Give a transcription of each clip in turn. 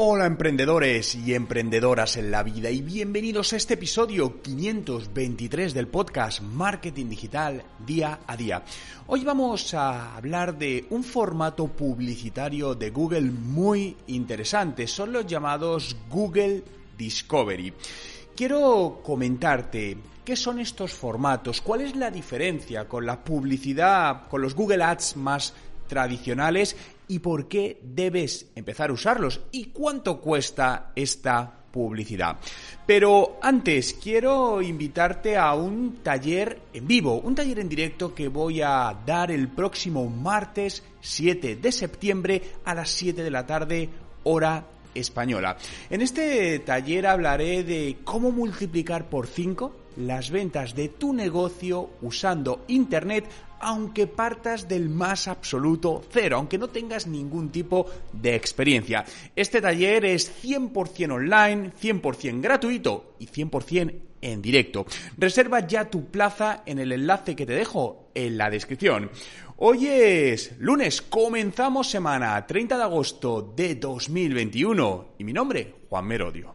Hola emprendedores y emprendedoras en la vida y bienvenidos a este episodio 523 del podcast Marketing Digital Día a Día. Hoy vamos a hablar de un formato publicitario de Google muy interesante, son los llamados Google Discovery. Quiero comentarte qué son estos formatos, cuál es la diferencia con la publicidad, con los Google Ads más tradicionales y por qué debes empezar a usarlos y cuánto cuesta esta publicidad. Pero antes quiero invitarte a un taller en vivo, un taller en directo que voy a dar el próximo martes 7 de septiembre a las 7 de la tarde hora española. En este taller hablaré de cómo multiplicar por 5 las ventas de tu negocio usando Internet aunque partas del más absoluto cero, aunque no tengas ningún tipo de experiencia. Este taller es 100% online, 100% gratuito y 100% en directo. Reserva ya tu plaza en el enlace que te dejo en la descripción. Hoy es lunes, comenzamos semana 30 de agosto de 2021 y mi nombre, Juan Merodio.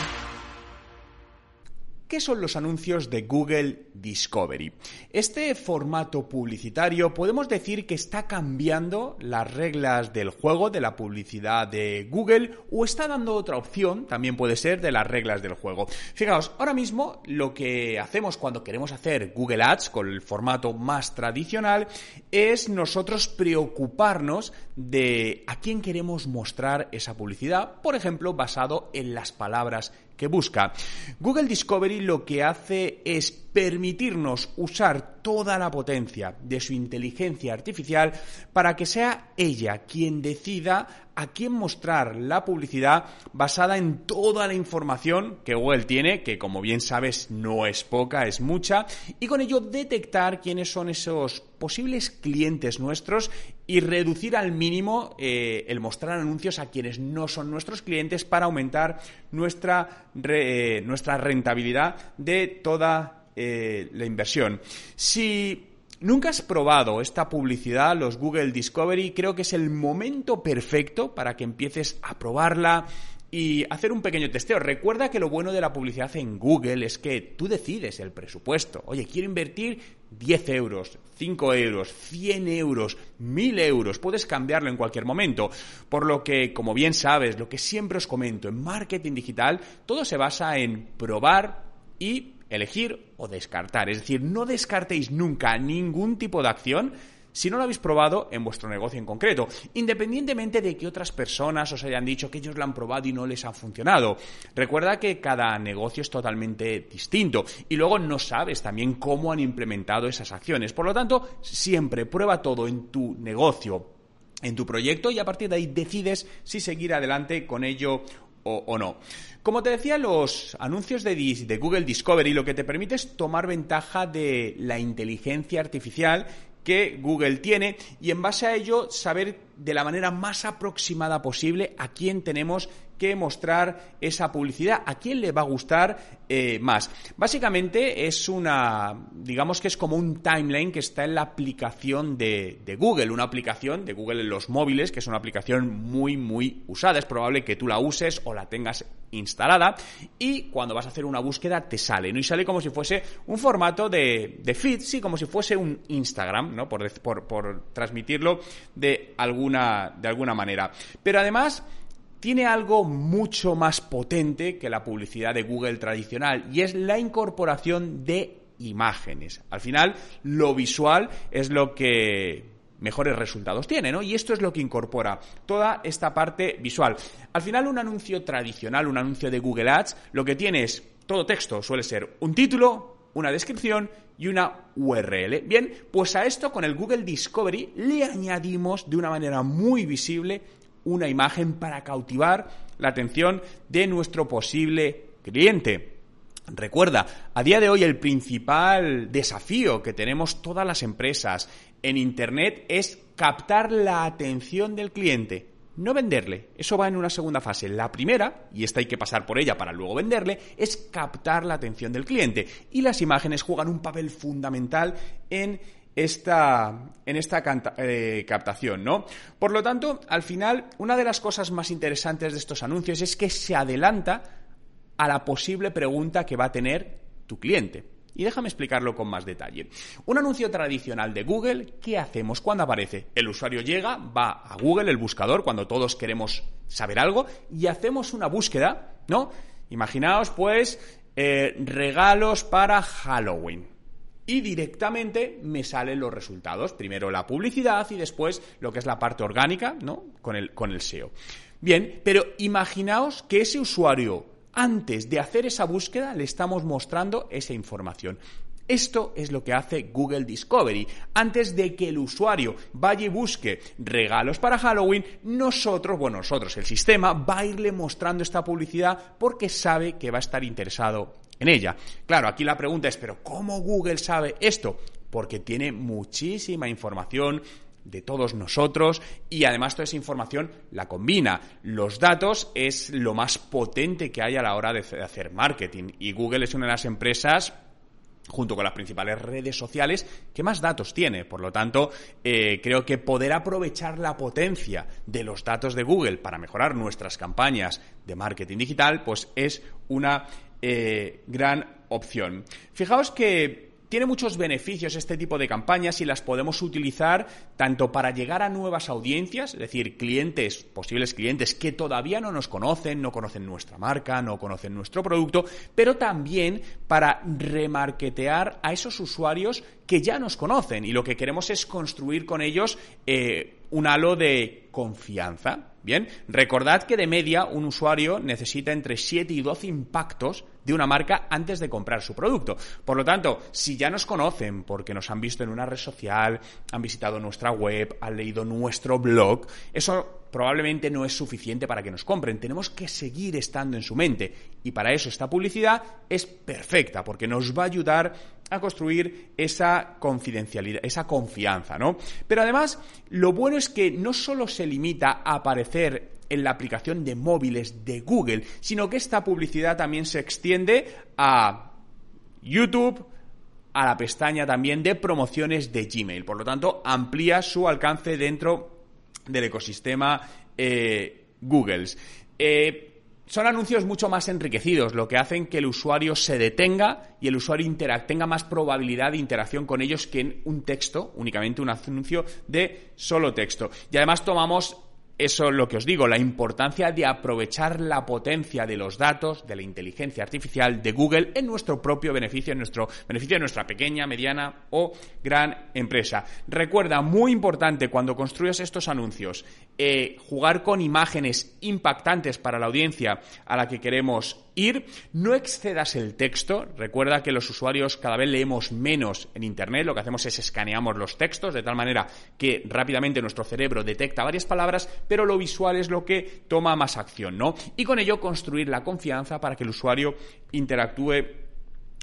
¿Qué son los anuncios de Google Discovery? Este formato publicitario podemos decir que está cambiando las reglas del juego de la publicidad de Google o está dando otra opción, también puede ser, de las reglas del juego. Fijaos, ahora mismo lo que hacemos cuando queremos hacer Google Ads con el formato más tradicional es nosotros preocuparnos de a quién queremos mostrar esa publicidad, por ejemplo, basado en las palabras que busca. Google Discovery lo que hace es permitirnos usar toda la potencia de su inteligencia artificial para que sea ella quien decida a quién mostrar la publicidad basada en toda la información que Google tiene, que como bien sabes no es poca, es mucha, y con ello detectar quiénes son esos posibles clientes nuestros y reducir al mínimo eh, el mostrar anuncios a quienes no son nuestros clientes para aumentar nuestra, eh, nuestra rentabilidad de toda eh, la inversión. Si nunca has probado esta publicidad, los Google Discovery, creo que es el momento perfecto para que empieces a probarla y hacer un pequeño testeo. Recuerda que lo bueno de la publicidad en Google es que tú decides el presupuesto. Oye, quiero invertir 10 euros, 5 euros, 100 euros, 1000 euros. Puedes cambiarlo en cualquier momento. Por lo que, como bien sabes, lo que siempre os comento, en marketing digital todo se basa en probar y elegir o descartar. Es decir, no descartéis nunca ningún tipo de acción si no lo habéis probado en vuestro negocio en concreto, independientemente de que otras personas os hayan dicho que ellos lo han probado y no les ha funcionado. Recuerda que cada negocio es totalmente distinto y luego no sabes también cómo han implementado esas acciones. Por lo tanto, siempre prueba todo en tu negocio, en tu proyecto y a partir de ahí decides si seguir adelante con ello o, no. Como te decía, los anuncios de, de, Google Discovery lo que te permite es tomar ventaja de la inteligencia artificial que Google tiene y en base a ello saber de la manera más aproximada posible a quién tenemos que mostrar esa publicidad, a quién le va a gustar eh, más. Básicamente es una, digamos que es como un timeline que está en la aplicación de, de, Google, una aplicación de Google en los móviles, que es una aplicación muy, muy usada. Es probable que tú la uses o la tengas instalada y cuando vas a hacer una búsqueda te sale, ¿no? Y sale como si fuese un formato de, de feed, sí, como si fuese un Instagram, ¿no? Por, por, por transmitirlo de alguna, de alguna manera. Pero además tiene algo mucho más potente que la publicidad de Google tradicional y es la incorporación de imágenes. Al final, lo visual es lo que mejores resultados tiene, ¿no? Y esto es lo que incorpora toda esta parte visual. Al final, un anuncio tradicional, un anuncio de Google Ads, lo que tiene es todo texto, suele ser un título, una descripción y una URL. Bien, pues a esto con el Google Discovery le añadimos de una manera muy visible una imagen para cautivar la atención de nuestro posible cliente. Recuerda, a día de hoy el principal desafío que tenemos todas las empresas en Internet es captar la atención del cliente no venderle. Eso va en una segunda fase. La primera, y esta hay que pasar por ella para luego venderle, es captar la atención del cliente. Y las imágenes juegan un papel fundamental en esta, en esta eh, captación, ¿no? Por lo tanto, al final, una de las cosas más interesantes de estos anuncios es que se adelanta a la posible pregunta que va a tener tu cliente. Y déjame explicarlo con más detalle. Un anuncio tradicional de Google, ¿qué hacemos cuando aparece? El usuario llega, va a Google, el buscador, cuando todos queremos saber algo, y hacemos una búsqueda, ¿no? Imaginaos, pues, eh, regalos para Halloween. Y directamente me salen los resultados. Primero la publicidad y después lo que es la parte orgánica, ¿no? Con el, con el SEO. Bien, pero imaginaos que ese usuario antes de hacer esa búsqueda le estamos mostrando esa información. Esto es lo que hace Google Discovery. Antes de que el usuario vaya y busque regalos para Halloween, nosotros, bueno, nosotros, el sistema, va a irle mostrando esta publicidad porque sabe que va a estar interesado en ella. Claro, aquí la pregunta es, ¿pero cómo Google sabe esto? Porque tiene muchísima información de todos nosotros y además toda esa información la combina. Los datos es lo más potente que hay a la hora de hacer marketing y Google es una de las empresas junto con las principales redes sociales, que más datos tiene. Por lo tanto, eh, creo que poder aprovechar la potencia de los datos de Google para mejorar nuestras campañas de marketing digital, pues es una eh, gran opción. Fijaos que tiene muchos beneficios este tipo de campañas y las podemos utilizar tanto para llegar a nuevas audiencias, es decir, clientes, posibles clientes que todavía no nos conocen, no conocen nuestra marca, no conocen nuestro producto, pero también para remarketear a esos usuarios que ya nos conocen y lo que queremos es construir con ellos eh, un halo de confianza. Bien, recordad que de media un usuario necesita entre 7 y 12 impactos de una marca antes de comprar su producto. Por lo tanto, si ya nos conocen porque nos han visto en una red social, han visitado nuestra web, han leído nuestro blog, eso probablemente no es suficiente para que nos compren. Tenemos que seguir estando en su mente. Y para eso esta publicidad es perfecta, porque nos va a ayudar a construir esa confidencialidad, esa confianza, ¿no? Pero además, lo bueno es que no solo se limita a aparecer en la aplicación de móviles de Google, sino que esta publicidad también se extiende a YouTube, a la pestaña también de promociones de Gmail. Por lo tanto, amplía su alcance dentro del ecosistema eh, Google. Eh, son anuncios mucho más enriquecidos, lo que hacen que el usuario se detenga y el usuario tenga más probabilidad de interacción con ellos que en un texto, únicamente un anuncio de solo texto. Y además tomamos eso es lo que os digo, la importancia de aprovechar la potencia de los datos, de la inteligencia artificial de Google en nuestro propio beneficio, en nuestro beneficio de nuestra pequeña, mediana o gran empresa. Recuerda, muy importante cuando construyas estos anuncios, eh, jugar con imágenes impactantes para la audiencia a la que queremos ir, no excedas el texto. Recuerda que los usuarios cada vez leemos menos en Internet. Lo que hacemos es escaneamos los textos de tal manera que rápidamente nuestro cerebro detecta varias palabras, pero lo visual es lo que toma más acción, ¿no? Y con ello construir la confianza para que el usuario interactúe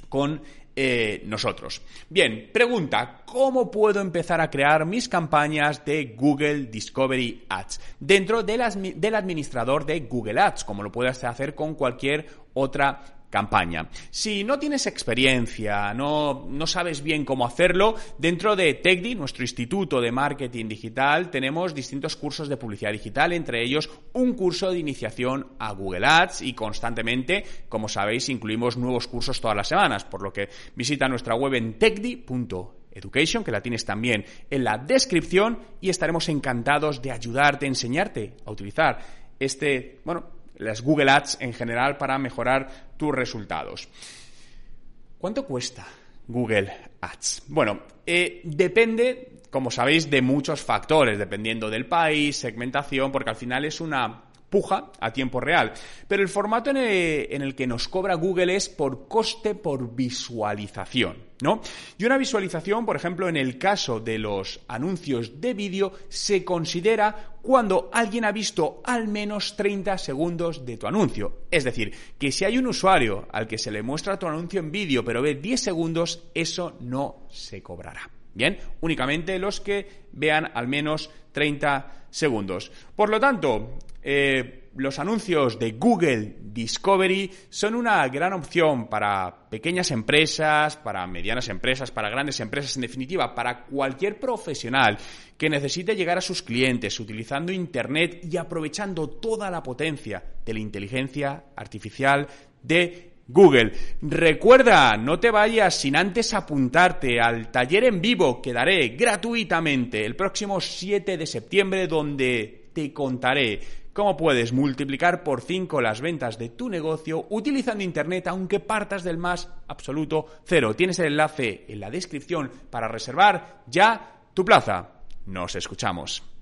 con eh, nosotros. Bien, pregunta, ¿cómo puedo empezar a crear mis campañas de Google Discovery Ads dentro del administrador de Google Ads, como lo puedes hacer con cualquier otra campaña. Si no tienes experiencia, no, no, sabes bien cómo hacerlo, dentro de TechDi, nuestro instituto de marketing digital, tenemos distintos cursos de publicidad digital, entre ellos un curso de iniciación a Google Ads y constantemente, como sabéis, incluimos nuevos cursos todas las semanas, por lo que visita nuestra web en techdi.education, que la tienes también en la descripción y estaremos encantados de ayudarte, enseñarte a utilizar este, bueno, las Google Ads en general para mejorar tus resultados. ¿Cuánto cuesta Google Ads? Bueno, eh, depende, como sabéis, de muchos factores, dependiendo del país, segmentación, porque al final es una puja a tiempo real. Pero el formato en el, que nos cobra Google es por coste por visualización. ¿No? Y una visualización, por ejemplo, en el caso de los anuncios de vídeo, se considera cuando alguien ha visto al menos 30 segundos de tu anuncio. Es decir, que si hay un usuario al que se le muestra tu anuncio en vídeo pero ve 10 segundos, eso no se cobrará. Bien, únicamente los que vean al menos 30 segundos. Por lo tanto, eh, los anuncios de Google Discovery son una gran opción para pequeñas empresas, para medianas empresas, para grandes empresas, en definitiva, para cualquier profesional que necesite llegar a sus clientes utilizando Internet y aprovechando toda la potencia de la inteligencia artificial de Google. Recuerda, no te vayas sin antes apuntarte al taller en vivo que daré gratuitamente el próximo 7 de septiembre donde te contaré cómo puedes multiplicar por 5 las ventas de tu negocio utilizando Internet aunque partas del más absoluto cero. Tienes el enlace en la descripción para reservar ya tu plaza. Nos escuchamos.